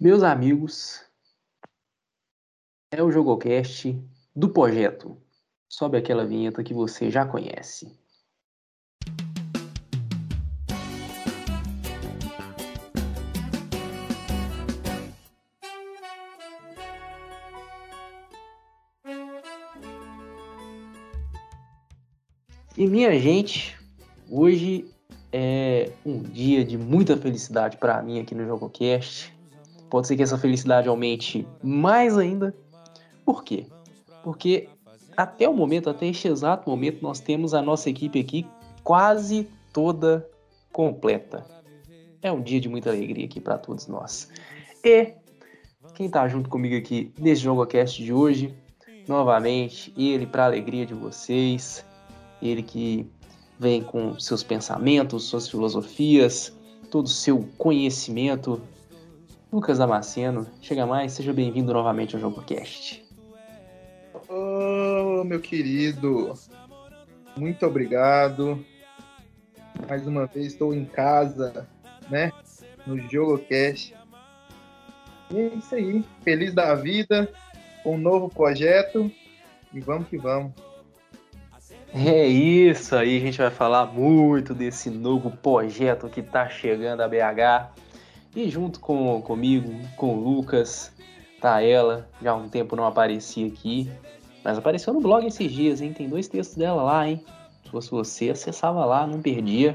Meus amigos, é o Jogocast do projeto. Sobe aquela vinheta que você já conhece. E minha gente, hoje é um dia de muita felicidade para mim aqui no JogoCast. Pode ser que essa felicidade aumente mais ainda. Por quê? Porque até o momento, até este exato momento, nós temos a nossa equipe aqui quase toda completa. É um dia de muita alegria aqui para todos nós. E quem está junto comigo aqui nesse JogoCast de hoje, novamente, ele para alegria de vocês, ele que vem com seus pensamentos, suas filosofias, todo o seu conhecimento. Lucas Damasceno, chega mais, seja bem-vindo novamente ao JogoCast. Oh, meu querido, muito obrigado. Mais uma vez estou em casa, né? No JogoCast. E é isso aí, feliz da vida, com um novo projeto e vamos que vamos. É isso aí, a gente vai falar muito desse novo projeto que está chegando a BH. E junto com comigo, com o Lucas, tá ela, já há um tempo não aparecia aqui, mas apareceu no blog esses dias, hein? Tem dois textos dela lá, hein? Se fosse você, acessava lá, não perdia.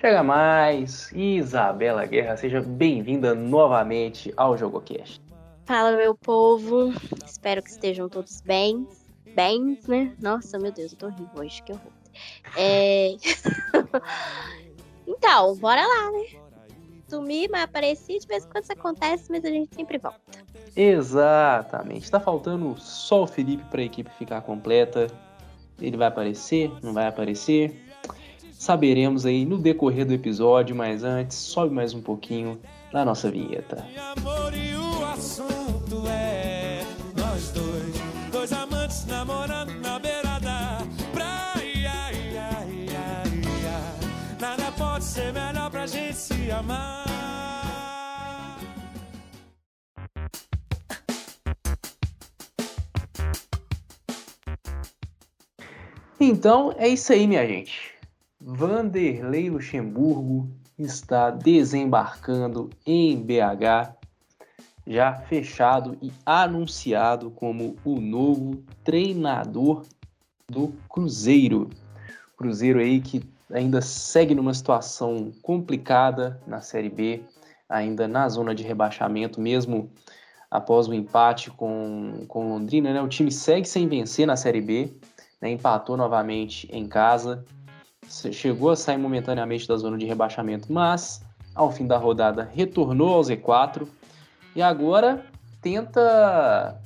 Chega mais, Isabela Guerra, seja bem-vinda novamente ao JogoCast. Fala, meu povo, espero que estejam todos bem bem, né? Nossa, meu Deus, eu tô horrível hoje, que horror. É... então, bora lá, né? Sumir, mas apareci, de vez em quando isso acontece, mas a gente sempre volta. Exatamente. Tá faltando só o Felipe pra equipe ficar completa. Ele vai aparecer? Não vai aparecer? Saberemos aí no decorrer do episódio, mas antes, sobe mais um pouquinho na nossa vinheta. E amor, e o assunto é nós dois, dois amantes namorando na beira da praia. Ia, ia, ia. Nada pode ser melhor pra gente se amar. Então é isso aí, minha gente. Vanderlei Luxemburgo está desembarcando em BH já fechado e anunciado como o novo treinador do Cruzeiro. Cruzeiro aí que ainda segue numa situação complicada na Série B, ainda na zona de rebaixamento, mesmo após o empate com, com Londrina, né? O time segue sem vencer na Série B, né? empatou novamente em casa, chegou a sair momentaneamente da zona de rebaixamento, mas ao fim da rodada retornou ao Z4 e agora tenta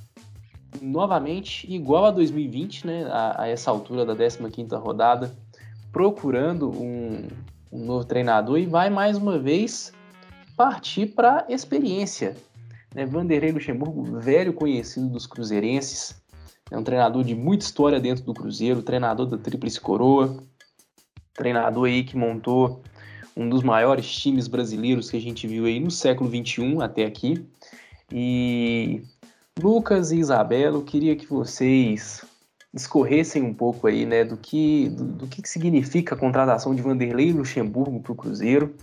novamente, igual a 2020, né, a, a essa altura da 15ª rodada, procurando um, um novo treinador e vai mais uma vez partir para experiência. Né? Vanderlei Luxemburgo, velho conhecido dos cruzeirenses, é um treinador de muita história dentro do Cruzeiro, treinador da Tríplice Coroa, treinador aí que montou um dos maiores times brasileiros que a gente viu aí no século XXI até aqui. E Lucas e Isabela, eu queria que vocês escorressem um pouco aí, né, do que, do, do que significa a contratação de Vanderlei Luxemburgo para o Cruzeiro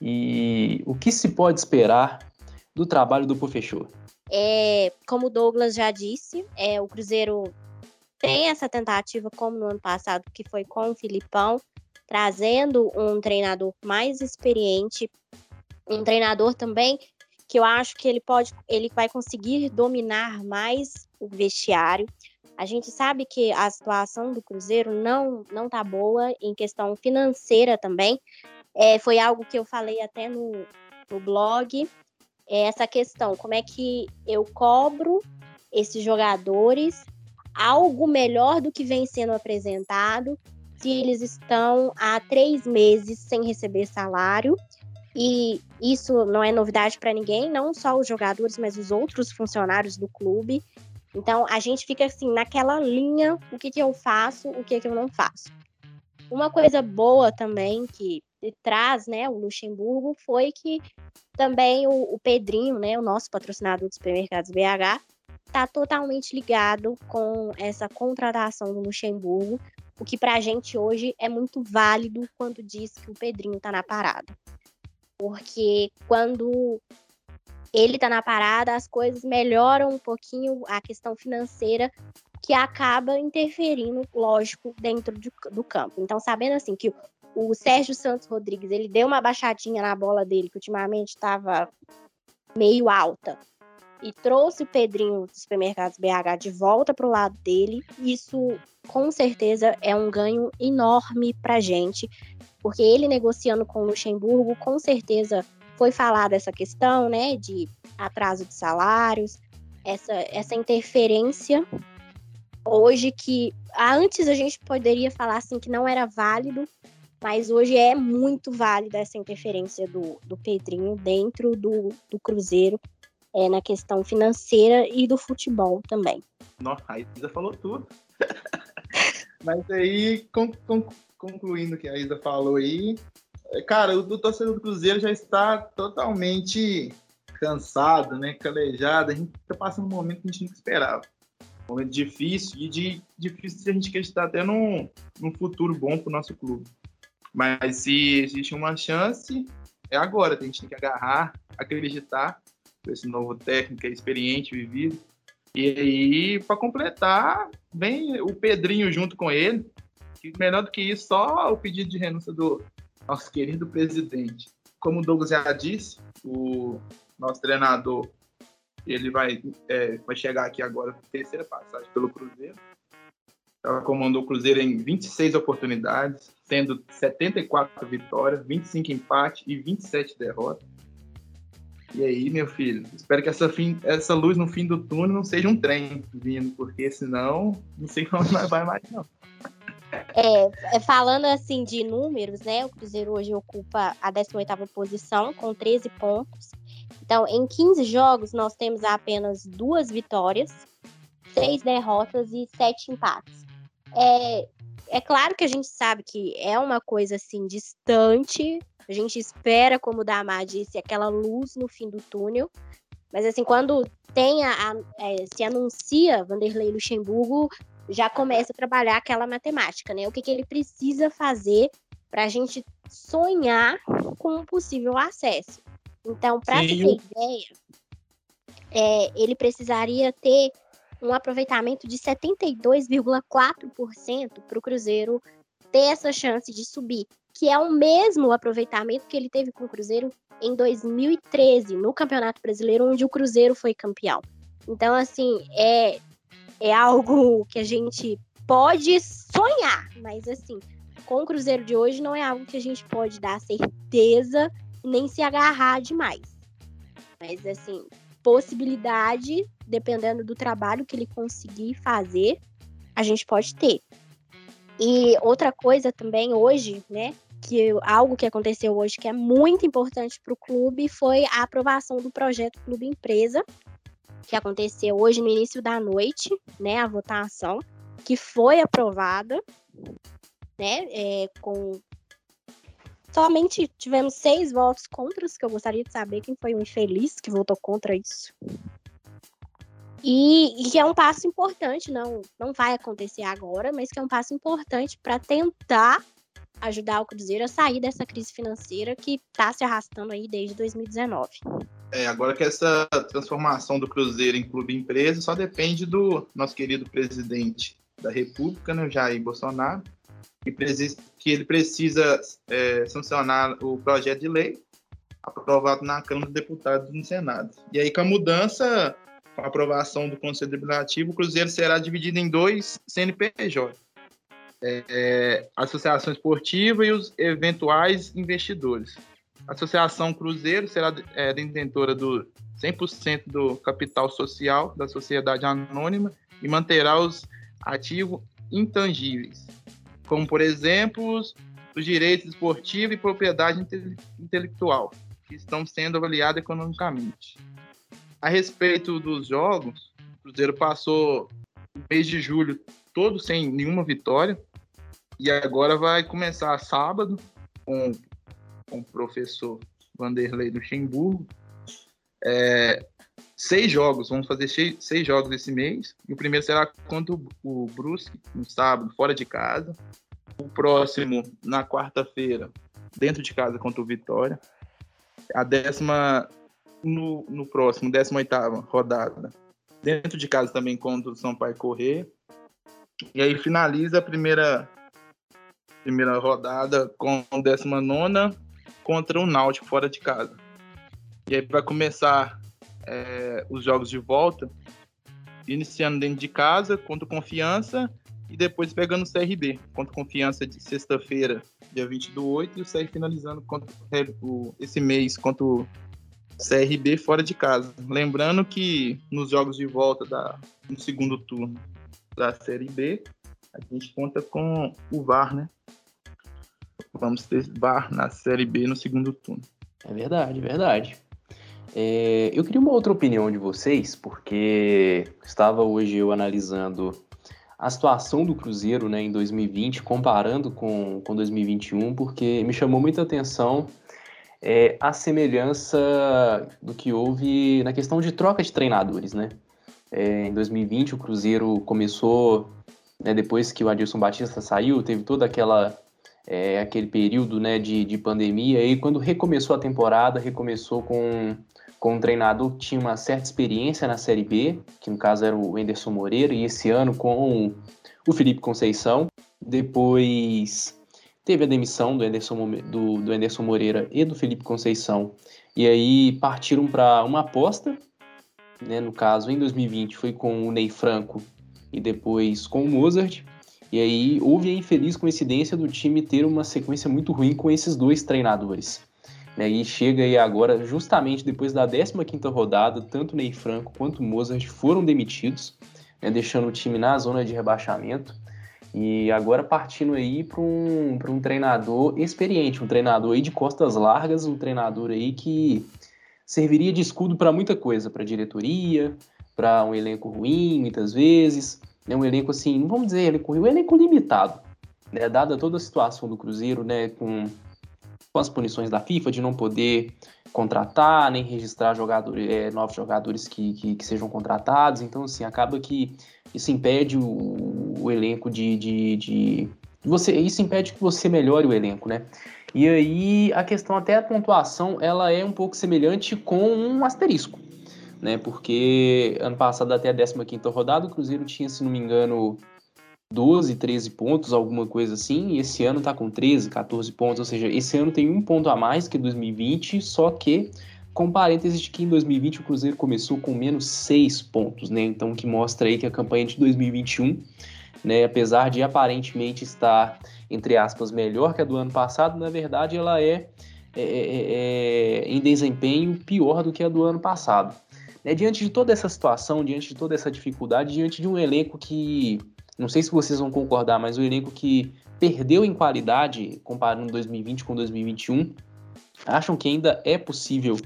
e o que se pode esperar do trabalho do Pofechô. É, como o Douglas já disse, é, o Cruzeiro tem essa tentativa, como no ano passado, que foi com o Filipão, trazendo um treinador mais experiente, um treinador também que eu acho que ele pode, ele vai conseguir dominar mais o vestiário. A gente sabe que a situação do Cruzeiro não não tá boa em questão financeira também. É, foi algo que eu falei até no, no blog. É essa questão, como é que eu cobro esses jogadores algo melhor do que vem sendo apresentado se eles estão há três meses sem receber salário. E isso não é novidade para ninguém, não só os jogadores, mas os outros funcionários do clube. Então a gente fica assim naquela linha: o que, que eu faço, o que, que eu não faço. Uma coisa boa também que traz, né, o Luxemburgo, foi que também o, o Pedrinho, né, o nosso patrocinador dos supermercados BH, está totalmente ligado com essa contratação do Luxemburgo, o que para a gente hoje é muito válido quando diz que o Pedrinho está na parada. Porque quando ele está na parada, as coisas melhoram um pouquinho a questão financeira, que acaba interferindo, lógico, dentro de, do campo. Então, sabendo assim que o Sérgio Santos Rodrigues ele deu uma baixadinha na bola dele, que ultimamente estava meio alta, e trouxe o Pedrinho dos supermercados BH de volta para o lado dele, isso com certeza é um ganho enorme para gente, porque ele negociando com o Luxemburgo, com certeza foi falada essa questão, né, de atraso de salários, essa, essa interferência hoje que antes a gente poderia falar assim que não era válido, mas hoje é muito válida essa interferência do, do Pedrinho dentro do, do Cruzeiro, é, na questão financeira e do futebol também. Nossa, a Isa falou tudo. mas aí, con, con, concluindo o que a Isa falou aí, é, cara, o, o torcedor do Cruzeiro já está totalmente cansado, né, calejado. A gente está passando um momento que a gente nunca esperava. Um momento difícil e de, difícil a gente acreditar até num, num futuro bom para o nosso clube. Mas se existe uma chance, é agora. A gente tem que agarrar, acreditar esse novo técnico experiente, vivido. E aí, para completar, vem o Pedrinho junto com ele. Que melhor do que isso, só o pedido de renúncia do nosso querido presidente. Como o Douglas já disse, o nosso treinador ele vai, é, vai chegar aqui agora terceira passagem pelo Cruzeiro. Ela comandou o Cruzeiro em 26 oportunidades, sendo 74 vitórias, 25 empates e 27 derrotas. E aí, meu filho, espero que essa, fim, essa luz no fim do túnel não seja um trem vindo, porque senão não sei como nós vai mais, não. É, é, falando assim de números, né? O Cruzeiro hoje ocupa a 18ª posição com 13 pontos. Então, em 15 jogos, nós temos apenas duas vitórias, seis derrotas e sete empates. É, é claro que a gente sabe que é uma coisa assim distante. A gente espera, como o Damar disse, aquela luz no fim do túnel. Mas assim, quando tem a, a é, se anuncia Vanderlei Luxemburgo, já começa a trabalhar aquela matemática, né? O que, que ele precisa fazer para a gente sonhar com um possível acesso. Então, para ter ideia, é, ele precisaria ter um aproveitamento de 72,4% para o Cruzeiro ter essa chance de subir, que é o mesmo aproveitamento que ele teve com o Cruzeiro em 2013, no Campeonato Brasileiro, onde o Cruzeiro foi campeão. Então, assim, é, é algo que a gente pode sonhar, mas assim, com o Cruzeiro de hoje não é algo que a gente pode dar certeza nem se agarrar demais. Mas assim, possibilidade, dependendo do trabalho que ele conseguir fazer, a gente pode ter. E outra coisa também hoje, né, que algo que aconteceu hoje que é muito importante para o clube foi a aprovação do projeto Clube Empresa, que aconteceu hoje no início da noite, né, a votação, que foi aprovada, né, é, com somente tivemos seis votos contra, que eu gostaria de saber quem foi o infeliz que votou contra isso. E, que é um passo importante, não, não vai acontecer agora, mas que é um passo importante para tentar ajudar o Cruzeiro a sair dessa crise financeira que está se arrastando aí desde 2019. É, agora que essa transformação do Cruzeiro em clube empresa só depende do nosso querido presidente da República, né, Jair Bolsonaro, que, ele precisa é, sancionar o projeto de lei aprovado na Câmara dos Deputados e no Senado. E aí, com a mudança, com a aprovação do Conselho Deliberativo, o Cruzeiro será dividido em dois CNPJ. É, é, Associação Esportiva e os eventuais investidores. A Associação Cruzeiro será é, detentora do 100% do capital social da sociedade anônima e manterá os ativos intangíveis, como, por exemplo, os direitos esportivos e propriedade intelectual, que estão sendo avaliados economicamente. A respeito dos jogos, o Cruzeiro passou o mês de julho todo sem nenhuma vitória, e agora vai começar sábado com com o professor Vanderlei Luxemburgo. É, seis jogos, vamos fazer seis, jogos esse mês. E o primeiro será contra o Brusque, no sábado, fora de casa. O próximo, na quarta-feira, dentro de casa contra o Vitória. A décima, no, no próximo, 18 rodada, dentro de casa também contra o São Paulo Correr. E aí finaliza a primeira, primeira rodada com a 19 contra o Náutico fora de casa. E aí vai começar é, os jogos de volta, iniciando dentro de casa contra Confiança e depois pegando o CRB contra Confiança de sexta-feira, dia 20 do 8, e o CR finalizando contra o, esse mês contra o CRB fora de casa. Lembrando que nos jogos de volta da, no segundo turno da Série B, a gente conta com o VAR, né? Vamos ter VAR na Série B no segundo turno. É verdade, verdade. É, eu queria uma outra opinião de vocês, porque estava hoje eu analisando a situação do Cruzeiro né, em 2020, comparando com, com 2021, porque me chamou muita atenção é, a semelhança do que houve na questão de troca de treinadores. Né? É, em 2020, o Cruzeiro começou, né, depois que o Adilson Batista saiu, teve toda aquela é, aquele período né, de, de pandemia, e quando recomeçou a temporada, recomeçou com com um treinador que tinha uma certa experiência na Série B, que no caso era o Anderson Moreira, e esse ano com o Felipe Conceição. Depois teve a demissão do Anderson, do, do Moreira e do Felipe Conceição, e aí partiram para uma aposta, né, no caso em 2020 foi com o Ney Franco e depois com o Mozart. E aí houve a infeliz coincidência do time ter uma sequência muito ruim com esses dois treinadores. Né, e chega aí agora, justamente depois da 15ª rodada, tanto Ney Franco quanto Mozart foram demitidos, né, deixando o time na zona de rebaixamento. E agora partindo aí para um, um treinador experiente, um treinador aí de costas largas, um treinador aí que serviria de escudo para muita coisa, para diretoria, para um elenco ruim, muitas vezes, né, um elenco assim, vamos dizer elenco ruim, um elenco limitado, né, dada toda a situação do Cruzeiro, né, com com as punições da FIFA de não poder contratar nem registrar jogadores, é, novos jogadores que, que, que, sejam contratados. Então, assim, acaba que isso impede o, o elenco de, de, de, você, isso impede que você melhore o elenco, né? E aí a questão até a pontuação, ela é um pouco semelhante com um asterisco, né? Porque ano passado até a 15ª rodada o Cruzeiro tinha, se não me engano, 12, 13 pontos, alguma coisa assim, e esse ano tá com 13, 14 pontos, ou seja, esse ano tem um ponto a mais que 2020, só que com parênteses de que em 2020 o Cruzeiro começou com menos 6 pontos, né? Então que mostra aí que a campanha de 2021, né, apesar de aparentemente estar entre aspas melhor que a do ano passado, na verdade ela é, é, é, é em desempenho pior do que a do ano passado. Né, diante de toda essa situação, diante de toda essa dificuldade, diante de um elenco que não sei se vocês vão concordar, mas o elenco que perdeu em qualidade comparando 2020 com 2021, acham que ainda é possível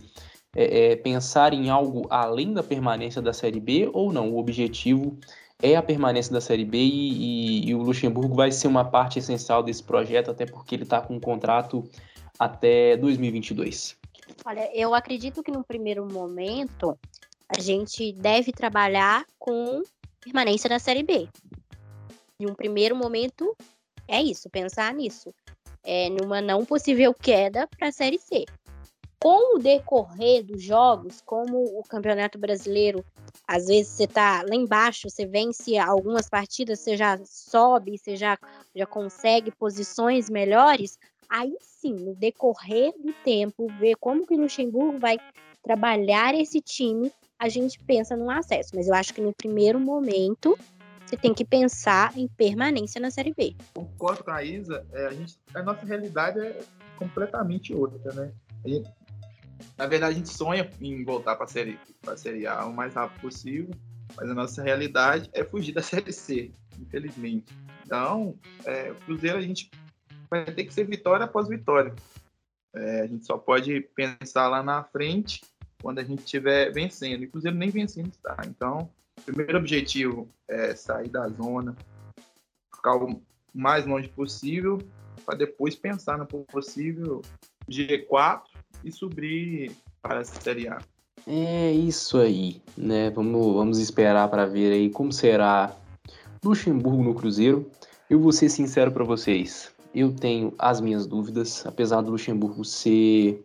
é, é, pensar em algo além da permanência da Série B ou não? O objetivo é a permanência da Série B e, e, e o Luxemburgo vai ser uma parte essencial desse projeto, até porque ele está com um contrato até 2022. Olha, eu acredito que no primeiro momento a gente deve trabalhar com permanência na Série B. Em um primeiro momento, é isso, pensar nisso. É numa não possível queda para a Série C. Com o decorrer dos jogos, como o Campeonato Brasileiro, às vezes você tá lá embaixo, você vence algumas partidas, você já sobe, você já, já consegue posições melhores, aí sim, no decorrer do tempo, ver como que o Luxemburgo vai trabalhar esse time, a gente pensa no acesso. Mas eu acho que no primeiro momento você tem que pensar em permanência na Série B. Concordo com a Isa, é, a, gente, a nossa realidade é completamente outra, né? Gente, na verdade, a gente sonha em voltar para série, a série A o mais rápido possível, mas a nossa realidade é fugir da Série C, infelizmente. Então, é, o Cruzeiro a gente vai ter que ser vitória após vitória. É, a gente só pode pensar lá na frente quando a gente estiver vencendo. E o Cruzeiro nem vencendo está. Então, primeiro objetivo é sair da zona, ficar o mais longe possível, para depois pensar no possível G4 e subir para a Série A. É isso aí, né? Vamos, vamos esperar para ver aí como será Luxemburgo no Cruzeiro. Eu vou ser sincero para vocês, eu tenho as minhas dúvidas, apesar do Luxemburgo ser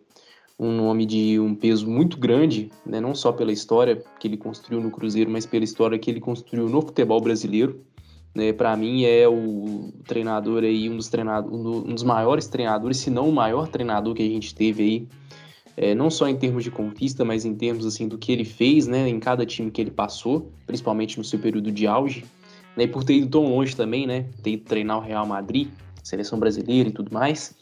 um nome de um peso muito grande, né? não só pela história que ele construiu no Cruzeiro, mas pela história que ele construiu no futebol brasileiro. Né? Para mim é o treinador aí, um dos, treinadores, um dos maiores treinadores, se não o maior treinador que a gente teve aí é, não só em termos de conquista, mas em termos assim do que ele fez, né, em cada time que ele passou, principalmente no seu período de auge, né, e por ter ido tão longe também, né, ter ido treinar o Real Madrid, seleção brasileira e tudo mais.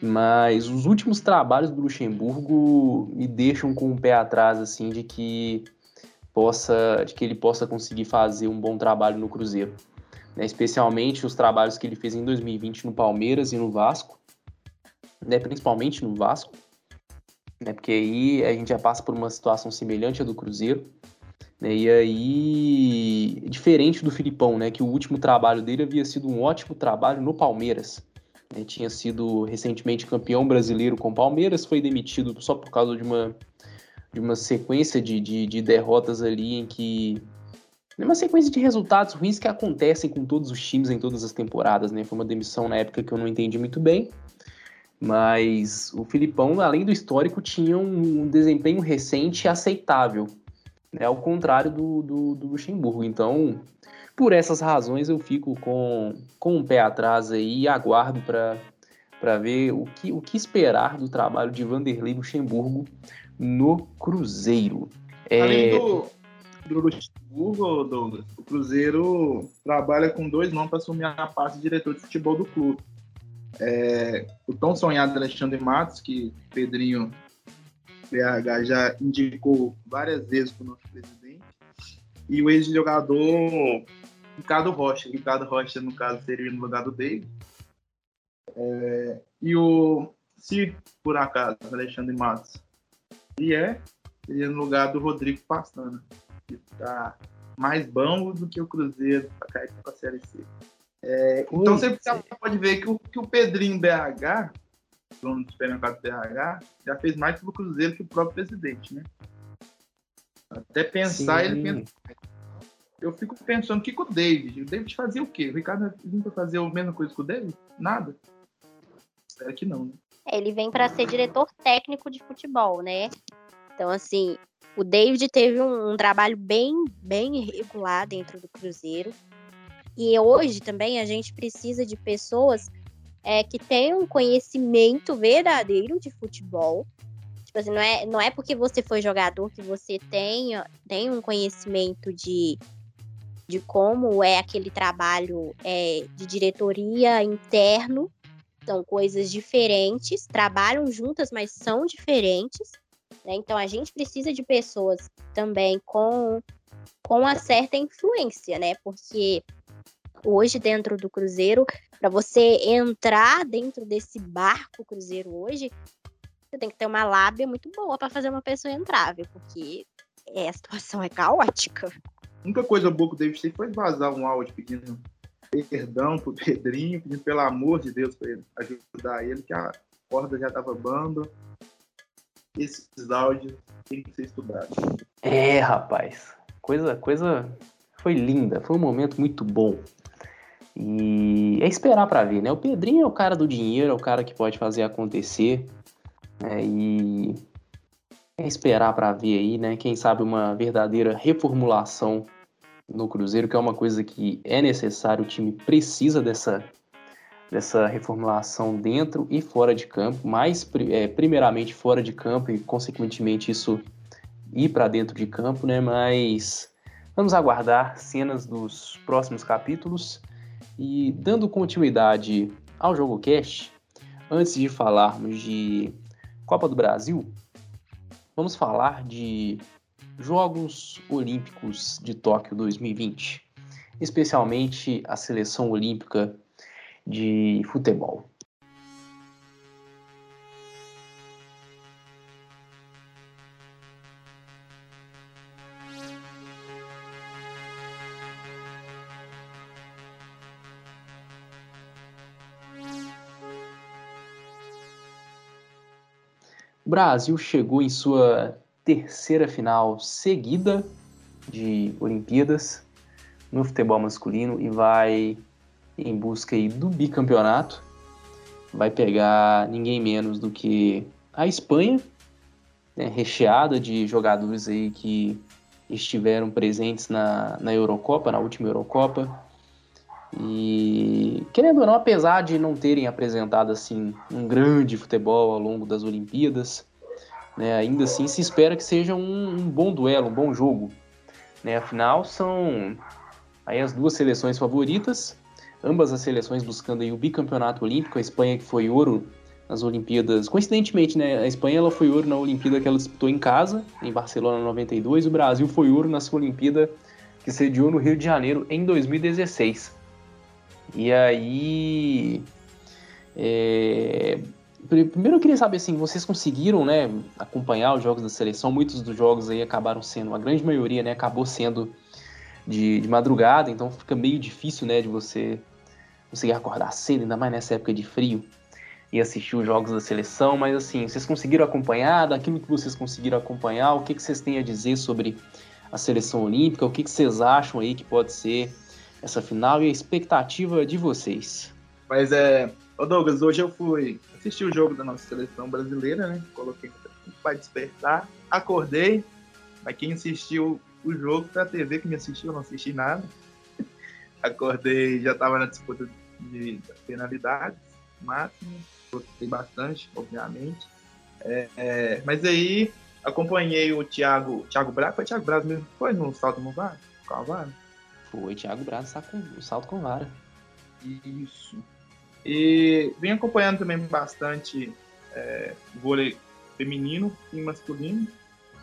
Mas os últimos trabalhos do Luxemburgo me deixam com o um pé atrás assim de que possa, de que ele possa conseguir fazer um bom trabalho no Cruzeiro, né, especialmente os trabalhos que ele fez em 2020 no Palmeiras e no Vasco, né, principalmente no Vasco né? Porque aí a gente já passa por uma situação semelhante à do Cruzeiro. Né? E aí, diferente do Filipão, né? Que o último trabalho dele havia sido um ótimo trabalho no Palmeiras. Né? Tinha sido recentemente campeão brasileiro com o Palmeiras, foi demitido só por causa de uma, de uma sequência de, de, de derrotas ali em que uma sequência de resultados ruins que acontecem com todos os times em todas as temporadas, né? Foi uma demissão na época que eu não entendi muito bem. Mas o Filipão, além do histórico, tinha um desempenho recente aceitável, né? ao contrário do, do, do Luxemburgo. Então, por essas razões, eu fico com, com um pé atrás aí e aguardo para ver o que, o que esperar do trabalho de Vanderlei Luxemburgo no Cruzeiro. É... Além do, do Luxemburgo, Douglas, o Cruzeiro trabalha com dois nomes para assumir a parte de diretor de futebol do clube. É, o tão sonhado Alexandre Matos, que Pedrinho BH já indicou várias vezes para o nosso presidente, e o ex-jogador Ricardo Rocha. Ricardo Rocha, no caso, seria no lugar do David. É, e o, se por acaso Alexandre Matos vier, seria no lugar do Rodrigo Pastana, que está mais bom do que o Cruzeiro para cair para a Série C. É, então você pode ver que o, que o Pedrinho BH, dono do supermercado BH, já fez mais pelo Cruzeiro que o próprio presidente, né? Até pensar, Sim. ele pensa. Eu fico pensando, o que com o David? O David fazia o quê? O Ricardo nunca fazia a mesma coisa que o David? Nada? Espero que não, né? Ele vem para ser diretor técnico de futebol, né? Então, assim, o David teve um, um trabalho bem, bem irregular dentro do Cruzeiro. E hoje também a gente precisa de pessoas é, que tenham conhecimento verdadeiro de futebol. Tipo assim, não é, não é porque você foi jogador que você tenha, tem um conhecimento de, de como é aquele trabalho é, de diretoria interno. São coisas diferentes, trabalham juntas, mas são diferentes. Né? Então a gente precisa de pessoas também com, com uma certa influência, né? Porque hoje dentro do Cruzeiro, para você entrar dentro desse barco Cruzeiro hoje, você tem que ter uma lábia muito boa para fazer uma pessoa entrar, viu? Porque é, a situação é caótica. A única coisa boa que o David fez foi vazar um áudio pedindo perdão pro Pedrinho, pedindo pelo amor de Deus para ajudar ele, que a corda já tava bamba. Esses áudios têm que ser estudados. É, rapaz. Coisa, coisa foi linda, foi um momento muito bom. E é esperar para ver, né? O Pedrinho é o cara do dinheiro, é o cara que pode fazer acontecer. Né? E é esperar para ver aí, né? Quem sabe uma verdadeira reformulação no Cruzeiro, que é uma coisa que é necessário, o time precisa dessa, dessa reformulação dentro e fora de campo, mais é, primeiramente fora de campo e consequentemente isso ir para dentro de campo, né? Mas vamos aguardar cenas dos próximos capítulos. E dando continuidade ao jogo cast, antes de falarmos de Copa do Brasil, vamos falar de Jogos Olímpicos de Tóquio 2020, especialmente a seleção olímpica de futebol. O Brasil chegou em sua terceira final seguida de Olimpíadas no futebol masculino e vai em busca do bicampeonato. Vai pegar ninguém menos do que a Espanha, né, recheada de jogadores aí que estiveram presentes na, na Eurocopa, na última Eurocopa. E querendo ou não, apesar de não terem apresentado assim um grande futebol ao longo das Olimpíadas, né? Ainda assim, se espera que seja um, um bom duelo, um bom jogo. Né? Afinal, são aí as duas seleções favoritas, ambas as seleções buscando aí o bicampeonato olímpico. A Espanha que foi ouro nas Olimpíadas. Coincidentemente, né? A Espanha ela foi ouro na Olimpíada que ela disputou em casa, em Barcelona 92. O Brasil foi ouro na sua Olimpíada que sediou no Rio de Janeiro em 2016. E aí. É, Primeiro eu queria saber assim, vocês conseguiram, né, acompanhar os jogos da seleção? Muitos dos jogos aí acabaram sendo, a grande maioria, né, acabou sendo de, de madrugada, então fica meio difícil, né, de você conseguir acordar cedo, ainda mais nessa época de frio e assistir os jogos da seleção, mas assim, vocês conseguiram acompanhar, daquilo que vocês conseguiram acompanhar, o que, que vocês têm a dizer sobre a seleção olímpica, o que, que vocês acham aí que pode ser essa final e a expectativa de vocês? Mas é, Ô Douglas, hoje eu fui assistir o jogo da nossa seleção brasileira, né? Coloquei para despertar, acordei, mas quem assistiu o jogo foi a TV que me assistiu, eu não assisti nada. Acordei, já estava na disputa de penalidades máximas, gostei bastante, obviamente. É, é, mas aí acompanhei o Thiago, Thiago Braz, foi Thiago Braz mesmo, foi no salto no VAR? Vara? Foi, Thiago Braz tá com o salto com vara. Isso. E vem acompanhando também bastante é, vôlei feminino e masculino.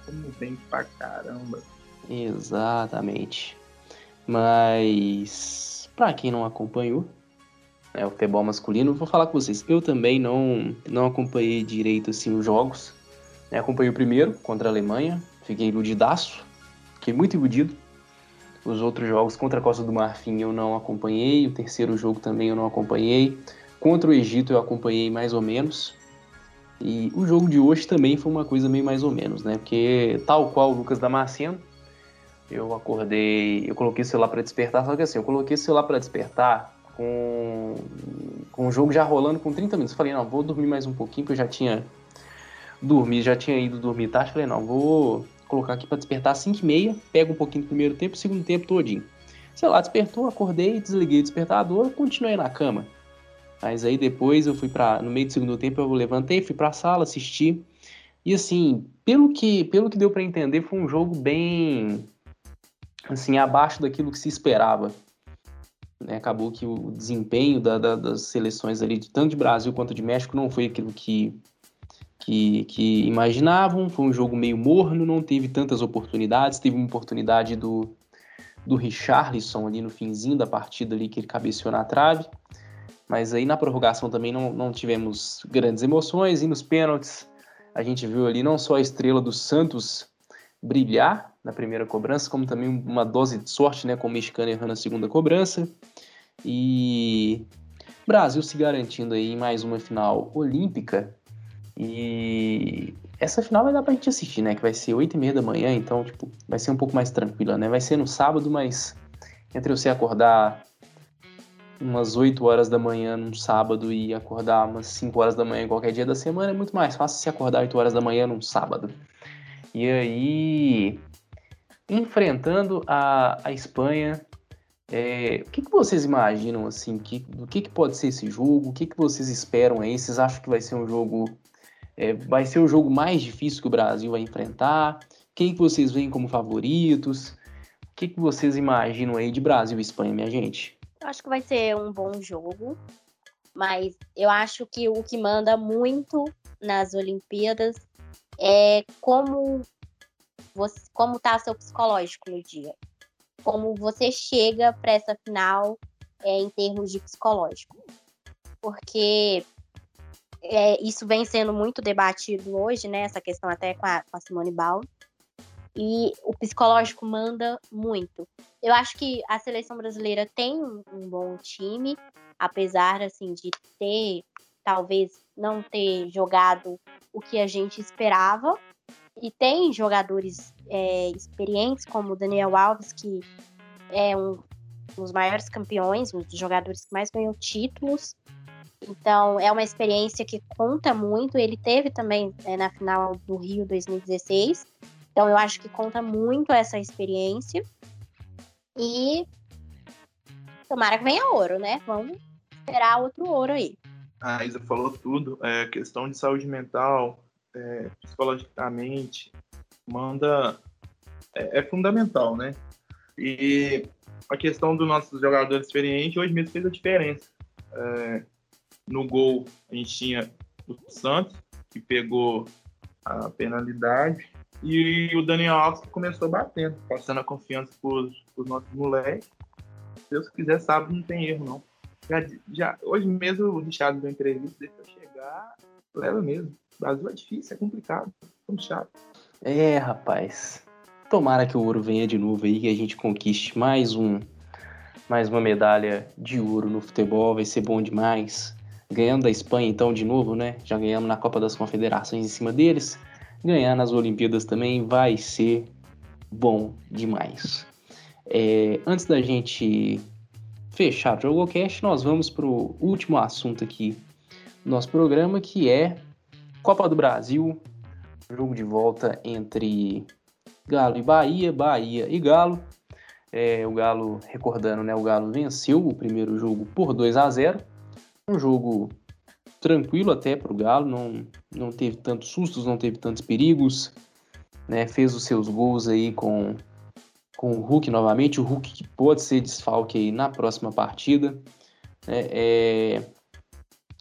Como bem pra caramba. Exatamente. Mas, para quem não acompanhou, né, o futebol masculino, vou falar com vocês. Eu também não, não acompanhei direito assim, os jogos. Né, acompanhei o primeiro contra a Alemanha, fiquei iludidaço, fiquei muito iludido. Os outros jogos contra a Costa do Marfim eu não acompanhei, o terceiro jogo também eu não acompanhei. Contra o Egito eu acompanhei mais ou menos. E o jogo de hoje também foi uma coisa meio mais ou menos, né? Porque tal qual o Lucas Damasceno, eu acordei, eu coloquei o celular para despertar, só que assim, eu coloquei o celular para despertar com, com o jogo já rolando com 30 minutos. Falei, não, vou dormir mais um pouquinho, porque eu já tinha dormido, já tinha ido dormir tarde. Falei, não, vou colocar aqui para despertar às 5 e meia, pego um pouquinho do primeiro tempo, segundo tempo todinho. Sei lá, despertou, acordei, desliguei o despertador, continuei na cama. Mas aí depois eu fui para no meio do segundo tempo eu levantei, fui para a sala, assisti. E assim, pelo que pelo que deu para entender, foi um jogo bem assim abaixo daquilo que se esperava. Né? Acabou que o desempenho da, da, das seleções ali, tanto de Brasil quanto de México, não foi aquilo que que, que imaginavam. Foi um jogo meio morno, não teve tantas oportunidades. Teve uma oportunidade do, do Richarlison ali no finzinho da partida ali que ele cabeceou na trave. Mas aí na prorrogação também não, não tivemos grandes emoções. E nos pênaltis a gente viu ali não só a estrela do Santos brilhar na primeira cobrança, como também uma dose de sorte, né, com o mexicano errando a segunda cobrança. E Brasil se garantindo aí em mais uma final olímpica e essa final vai dar pra gente assistir, né? Que vai ser 8 e meia da manhã, então, tipo, vai ser um pouco mais tranquila, né? Vai ser no sábado, mas entre você acordar umas 8 horas da manhã num sábado e acordar umas 5 horas da manhã em qualquer dia da semana, é muito mais fácil se acordar 8 horas da manhã num sábado. E aí, enfrentando a, a Espanha, é, o que, que vocês imaginam, assim, que, do que, que pode ser esse jogo? O que, que vocês esperam aí? Vocês acham que vai ser um jogo é, vai ser o jogo mais difícil que o Brasil vai enfrentar? Quem que vocês veem como favoritos? O que, que vocês imaginam aí de Brasil e Espanha, minha gente? Eu acho que vai ser um bom jogo, mas eu acho que o que manda muito nas Olimpíadas é como você, como tá seu psicológico no dia, como você chega para essa final é, em termos de psicológico, porque é, isso vem sendo muito debatido hoje, né? Essa questão até com a, com a Simone Ball. E o psicológico manda muito. Eu acho que a seleção brasileira tem um, um bom time, apesar assim de ter talvez não ter jogado o que a gente esperava. E tem jogadores é, experientes, como o Daniel Alves, que é um, um dos maiores campeões, um dos jogadores que mais ganhou títulos. Então, é uma experiência que conta muito. Ele teve também é, na final do Rio 2016. Então, eu acho que conta muito essa experiência. E tomara que venha ouro, né? Vamos esperar outro ouro aí. A Isa falou tudo. É, questão de saúde mental, é, psicologicamente, manda. É, é, fundamental, né? E a questão do nosso jogador experiente hoje mesmo fez a diferença. É, no gol, a gente tinha o Santos, que pegou a penalidade, e o Daniel Alves que começou batendo, passando a confiança para os nossos moleques. Se Deus quiser, sábado não tem erro, não. Já, já, hoje mesmo o Richard deu entrevista, deixa eu chegar, leva mesmo. O Brasil é difícil, é complicado, é chato. É, rapaz. Tomara que o ouro venha de novo aí, que a gente conquiste mais um, mais uma medalha de ouro no futebol, vai ser bom demais. Ganhando da Espanha então de novo, né? Já ganhamos na Copa das Confederações em cima deles. Ganhar nas Olimpíadas também vai ser bom demais. É, antes da gente fechar o JogoCast, nós vamos para o último assunto aqui do nosso programa, que é Copa do Brasil, jogo de volta entre Galo e Bahia, Bahia e Galo. É, o Galo, recordando, né, o Galo venceu o primeiro jogo por 2 a 0 um jogo tranquilo até para o Galo, não, não teve tantos sustos, não teve tantos perigos, né, fez os seus gols aí com com o Hulk novamente, o Hulk que pode ser desfalque aí na próxima partida. Né? É,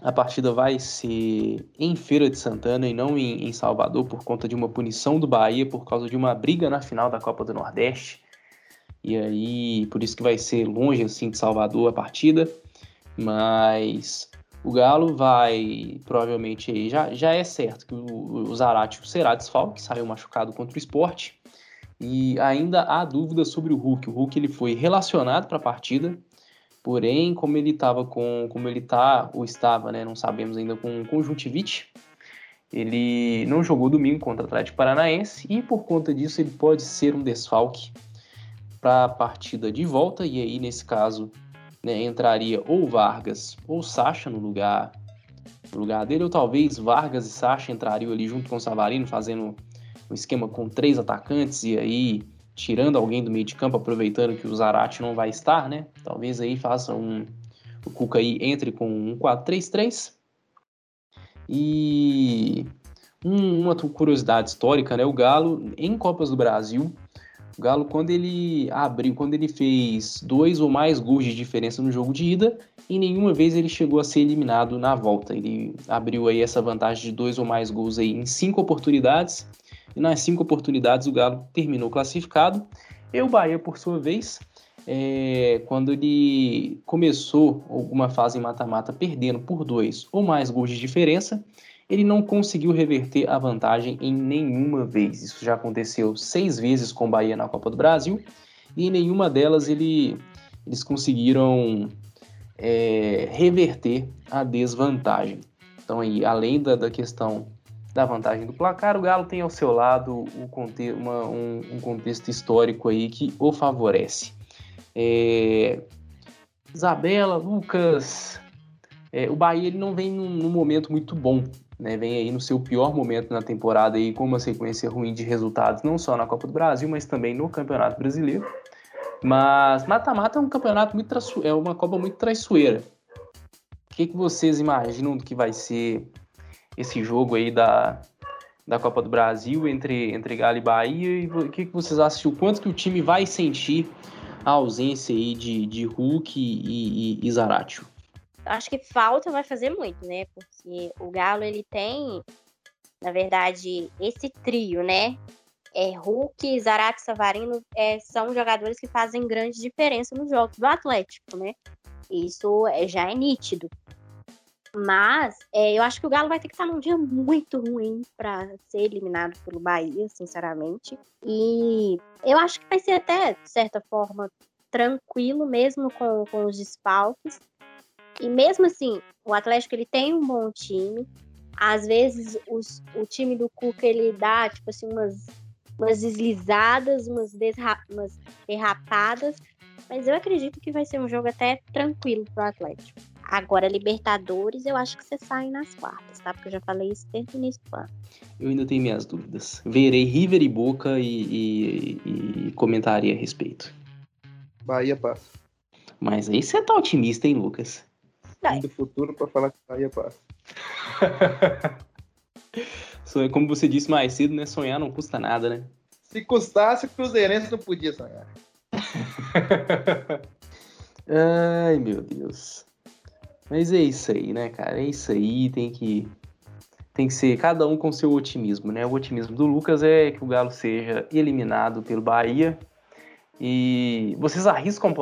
a partida vai ser em Feira de Santana e não em, em, Salvador por conta de uma punição do Bahia por causa de uma briga na final da Copa do Nordeste. E aí, por isso que vai ser longe assim de Salvador a partida. Mas o Galo vai provavelmente aí já, já é certo que o, o Zaratio será desfalque, saiu machucado contra o esporte. E ainda há dúvidas sobre o Hulk. O Hulk ele foi relacionado para a partida, porém, como ele estava com, como ele tá ou estava, né, não sabemos ainda com conjuntivite, ele não jogou domingo contra o Atlético Paranaense e por conta disso ele pode ser um desfalque para a partida de volta e aí nesse caso né, entraria ou Vargas ou Sacha no lugar no lugar dele ou talvez Vargas e Sacha entrariam ali junto com o Savarino fazendo um esquema com três atacantes e aí tirando alguém do meio de campo, aproveitando que o Zarate não vai estar, né? Talvez aí faça um. O Cuca aí entre com um 4-3-3. E um, uma curiosidade histórica, né? O Galo, em Copas do Brasil, o Galo, quando ele abriu, quando ele fez dois ou mais gols de diferença no jogo de ida, e nenhuma vez ele chegou a ser eliminado na volta. Ele abriu aí essa vantagem de dois ou mais gols aí em cinco oportunidades e nas cinco oportunidades o Galo terminou classificado. E o Bahia, por sua vez, é, quando ele começou alguma fase em mata-mata perdendo por dois ou mais gols de diferença, ele não conseguiu reverter a vantagem em nenhuma vez. Isso já aconteceu seis vezes com o Bahia na Copa do Brasil e em nenhuma delas ele, eles conseguiram é, reverter a desvantagem. Então, aí, além da, da questão da vantagem do placar, o Galo tem ao seu lado uma, um, um, contexto histórico aí que o favorece. É... Isabela, Lucas, é, o Bahia ele não vem num, num, momento muito bom, né? Vem aí no seu pior momento na temporada aí com uma sequência ruim de resultados, não só na Copa do Brasil, mas também no Campeonato Brasileiro. Mas mata-mata é um campeonato muito é uma Copa muito traiçoeira. O que, que vocês imaginam do que vai ser esse jogo aí da, da Copa do Brasil entre, entre Galo e Bahia. E o que, que vocês acham? Quanto que o time vai sentir a ausência aí de, de Hulk e, e, e Zaratio? Acho que falta vai fazer muito, né? Porque o Galo ele tem, na verdade, esse trio, né? É, Hulk, Zarate Savarino é, são jogadores que fazem grande diferença no jogo do Atlético, né? Isso é, já é nítido. Mas é, eu acho que o Galo vai ter que estar num dia muito ruim para ser eliminado pelo Bahia, sinceramente. E eu acho que vai ser até, de certa forma, tranquilo, mesmo com, com os desfalques. E mesmo assim, o Atlético ele tem um bom time. Às vezes os, o time do Cuca ele dá tipo assim umas umas deslizadas, umas, desra umas derrapadas, mas eu acredito que vai ser um jogo até tranquilo pro Atlético. Agora, Libertadores, eu acho que você sai nas quartas, tá? Porque eu já falei isso desde o início do ano. Eu ainda tenho minhas dúvidas. Verei River e Boca e, e, e comentaria a respeito. Bahia passa. Mas aí você tá otimista, hein, Lucas? Não. do futuro para falar que Bahia passa. Como você disse mais cedo, né? Sonhar não custa nada, né? Se custasse, o Cruzeirense não podia sonhar. Ai, meu Deus. Mas é isso aí, né, cara? É isso aí, tem que tem que ser cada um com seu otimismo, né? O otimismo do Lucas é que o Galo seja eliminado pelo Bahia. E vocês arriscam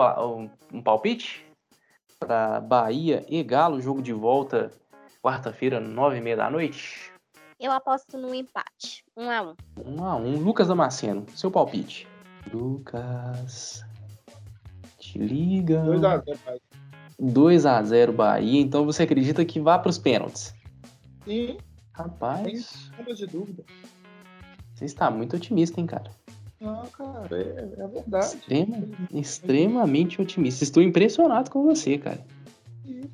um palpite para Bahia e Galo, jogo de volta quarta-feira, nove e meia da noite? Eu aposto no empate, um a um. Um a um. Lucas Damasceno, seu palpite. Lucas, te liga. 2 a 0 Bahia. 2 a 0 Bahia. Então você acredita que vá para os pênaltis? Sim. Rapaz. Sem de dúvida. Você está muito otimista, hein, cara? Não, cara, é, é verdade. Extrema, extremamente otimista. Estou impressionado com você, cara. Isso.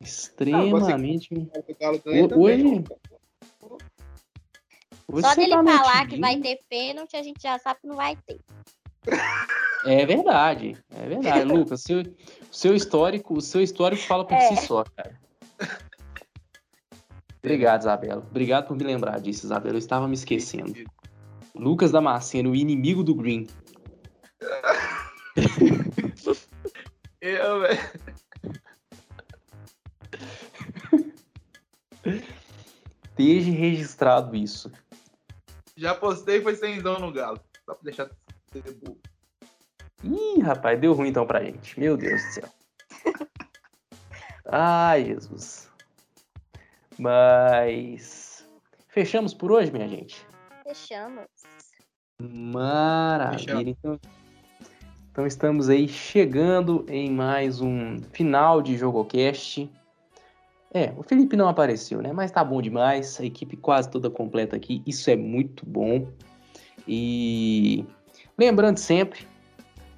Extremamente. Não, você... Hoje. Hoje Só dele tá falar que vai ter pênalti, a gente já sabe que não vai ter. É verdade, é verdade, Lucas. Seu, seu histórico, o seu histórico fala por é. si só, cara. Obrigado, Isabela. Obrigado por me lembrar disso, Isabela. Eu estava me esquecendo. Lucas Damasceno, o inimigo do Green. Eu, velho. Esteja registrado isso. Já postei foi sem dom no Galo. Só pra deixar ser burro. Ih, rapaz, deu ruim então pra gente. Meu Deus do céu. Ai, Jesus. Mas. Fechamos por hoje, minha gente? Fechamos. Maravilha. Fechamos. Então, então estamos aí chegando em mais um final de JogoCast. É, o Felipe não apareceu, né? Mas tá bom demais. A equipe quase toda completa aqui. Isso é muito bom. E lembrando sempre,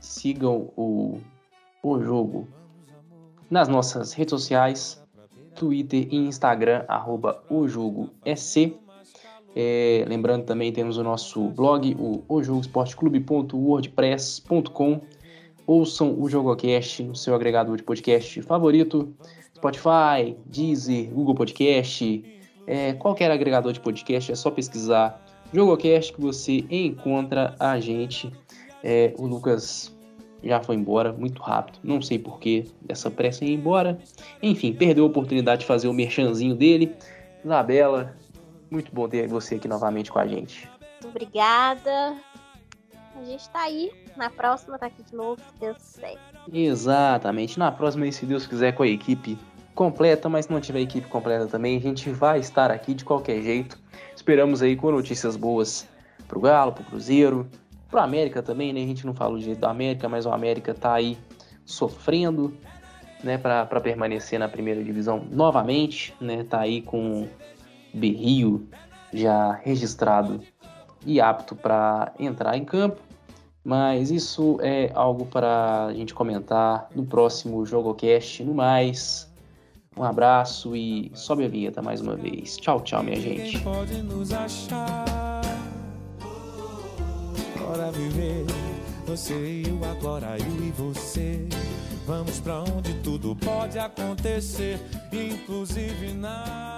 sigam o, o jogo nas nossas redes sociais, Twitter e Instagram, arroba o jogo EC. É, lembrando também temos o nosso blog, o ojogosportclube.wordpress.com. Ouçam o JogoCast no seu agregador de podcast favorito. Spotify, Deezer, Google Podcast, é, qualquer agregador de podcast, é só pesquisar JogoCast que você encontra a gente. É, o Lucas já foi embora muito rápido, não sei porquê dessa pressa em ir embora. Enfim, perdeu a oportunidade de fazer o merchanzinho dele. Isabela, muito bom ter você aqui novamente com a gente. Muito obrigada. A gente tá aí. Na próxima tá aqui de novo, se Deus quiser. Exatamente. Na próxima, se Deus quiser, com a equipe completa, mas se não tiver equipe completa também, a gente vai estar aqui de qualquer jeito. Esperamos aí com notícias boas pro Galo, pro Cruzeiro, pro América também, né? A gente não fala o jeito do América, mas o América tá aí sofrendo, né, para permanecer na primeira divisão novamente, né? Tá aí com Berrio já registrado e apto para entrar em campo. Mas isso é algo para a gente comentar no próximo JogoCast. No mais, um abraço e sobe a vinheta mais uma vez. Tchau, tchau, minha gente. Pode nos achar. Bora viver. Você e eu, agora eu e você. Vamos pra onde tudo pode acontecer, inclusive na.